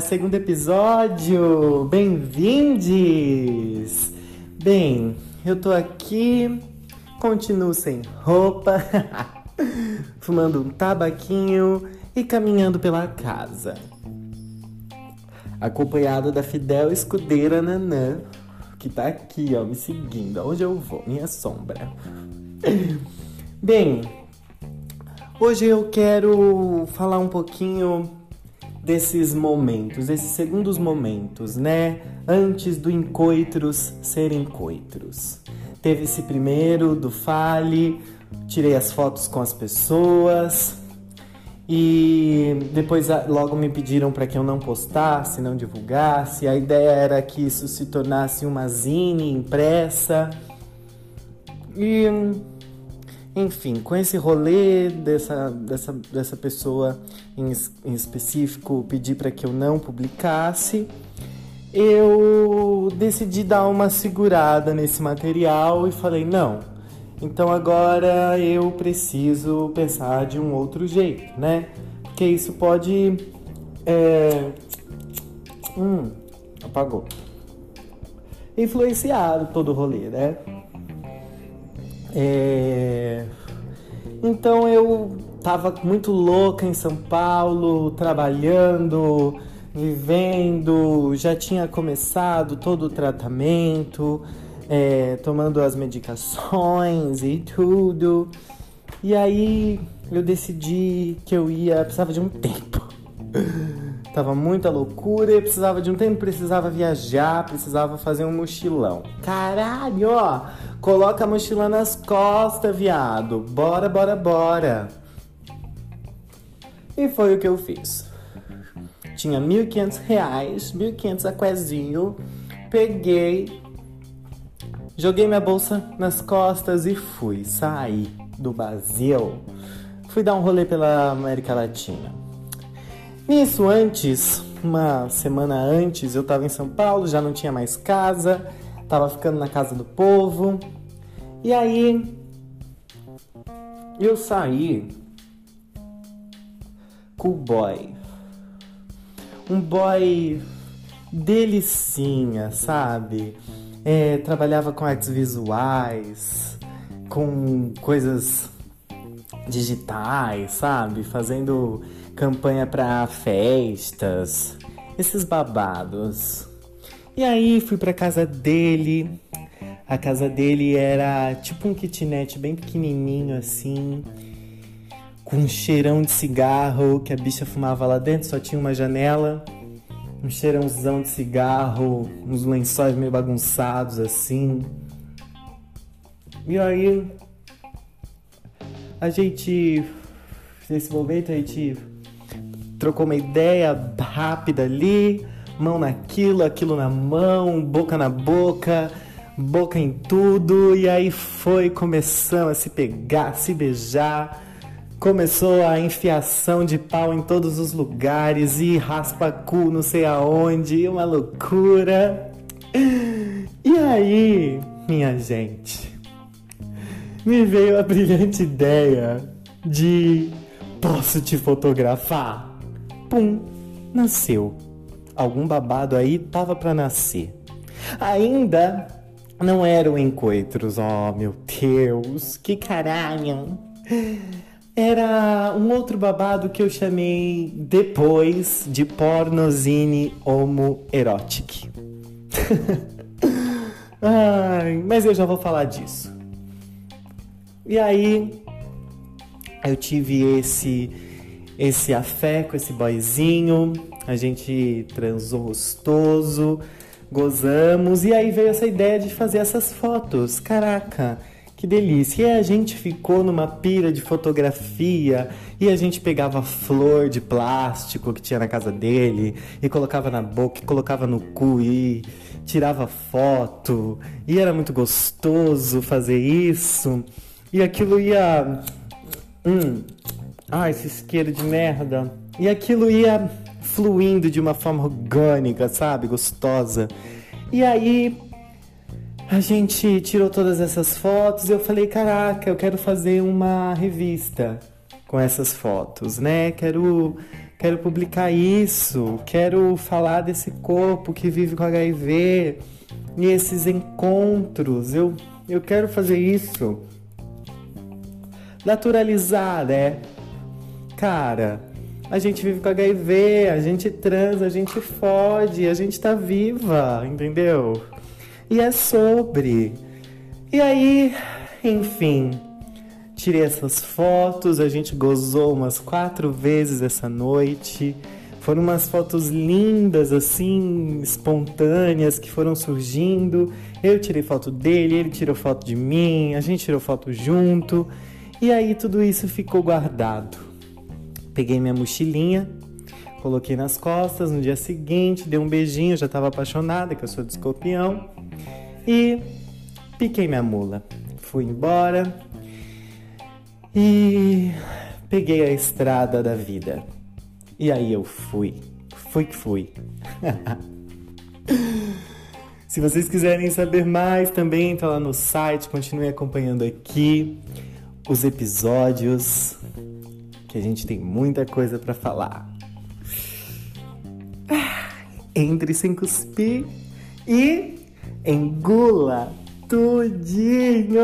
segundo episódio, bem-vindes! Bem, eu tô aqui, continuo sem roupa, fumando um tabaquinho e caminhando pela casa. Acompanhada da fidel escudeira Nanã, que tá aqui, ó, me seguindo. Onde eu vou? Minha sombra. Bem, hoje eu quero falar um pouquinho desses momentos, desses segundos momentos, né? Antes do encoitros serem coitros. Teve esse primeiro do fale, tirei as fotos com as pessoas e depois logo me pediram para que eu não postasse, não divulgasse. A ideia era que isso se tornasse uma zine impressa. E enfim, com esse rolê dessa, dessa, dessa pessoa em, em específico pedir para que eu não publicasse, eu decidi dar uma segurada nesse material e falei: não, então agora eu preciso pensar de um outro jeito, né? Porque isso pode. É... Hum, apagou. Influenciar todo o rolê, né? É... Então eu tava muito louca em São Paulo, trabalhando, vivendo, já tinha começado todo o tratamento, é, tomando as medicações e tudo. E aí eu decidi que eu ia, precisava de um tempo. Tava muita loucura, eu precisava de um tempo, precisava viajar, precisava fazer um mochilão. Caralho, ó! Coloca a mochila nas costas, viado. Bora, bora, bora. E foi o que eu fiz. Tinha 1.500 reais, 1.500 aquezinho. Peguei, joguei minha bolsa nas costas e fui. Saí do Brasil. Fui dar um rolê pela América Latina. Nisso, antes, uma semana antes, eu tava em São Paulo, já não tinha mais casa, tava ficando na casa do povo. E aí, eu saí com o boy. Um boy delicinha, sabe? É, trabalhava com artes visuais, com coisas digitais, sabe? Fazendo campanha para festas, esses babados. E aí fui pra casa dele. A casa dele era tipo um kitnet bem pequenininho assim, com um cheirão de cigarro que a bicha fumava lá dentro, só tinha uma janela, um cheirãozão de cigarro, uns lençóis meio bagunçados assim. E aí a gente nesse momento a gente trocou uma ideia rápida ali, mão naquilo, aquilo na mão, boca na boca, boca em tudo, e aí foi, começando a se pegar, a se beijar. Começou a enfiação de pau em todos os lugares e raspa cu não sei aonde, uma loucura. E aí, minha gente, me veio a brilhante ideia de posso te fotografar? Pum, nasceu. Algum babado aí tava para nascer. Ainda não eram encontros, oh meu Deus, que caralho. Era um outro babado que eu chamei depois de pornozine homoerotic. Ai, mas eu já vou falar disso. E aí eu tive esse esse afé com esse boyzinho, a gente transou gostoso, gozamos e aí veio essa ideia de fazer essas fotos. Caraca, que delícia! E a gente ficou numa pira de fotografia e a gente pegava flor de plástico que tinha na casa dele e colocava na boca, e colocava no cu e tirava foto. E era muito gostoso fazer isso. E aquilo ia. Hum, ah, esse isqueiro de merda. E aquilo ia fluindo de uma forma orgânica, sabe? Gostosa. E aí a gente tirou todas essas fotos e eu falei, caraca, eu quero fazer uma revista com essas fotos, né? Quero quero publicar isso, quero falar desse corpo que vive com HIV e esses encontros. Eu, eu quero fazer isso. Naturalizar, né? Cara, a gente vive com HIV, a gente transa, a gente fode, a gente tá viva, entendeu? E é sobre. E aí, enfim, tirei essas fotos, a gente gozou umas quatro vezes essa noite. Foram umas fotos lindas, assim, espontâneas, que foram surgindo. Eu tirei foto dele, ele tirou foto de mim, a gente tirou foto junto. E aí tudo isso ficou guardado. Peguei minha mochilinha, coloquei nas costas. No dia seguinte, dei um beijinho, já estava apaixonada, que eu sou de escorpião. E piquei minha mula. Fui embora e peguei a estrada da vida. E aí eu fui. Fui que fui. Se vocês quiserem saber mais, também entra lá no site, continue acompanhando aqui os episódios, que a gente tem muita coisa para falar. Entre sem cuspir e engula tudinho.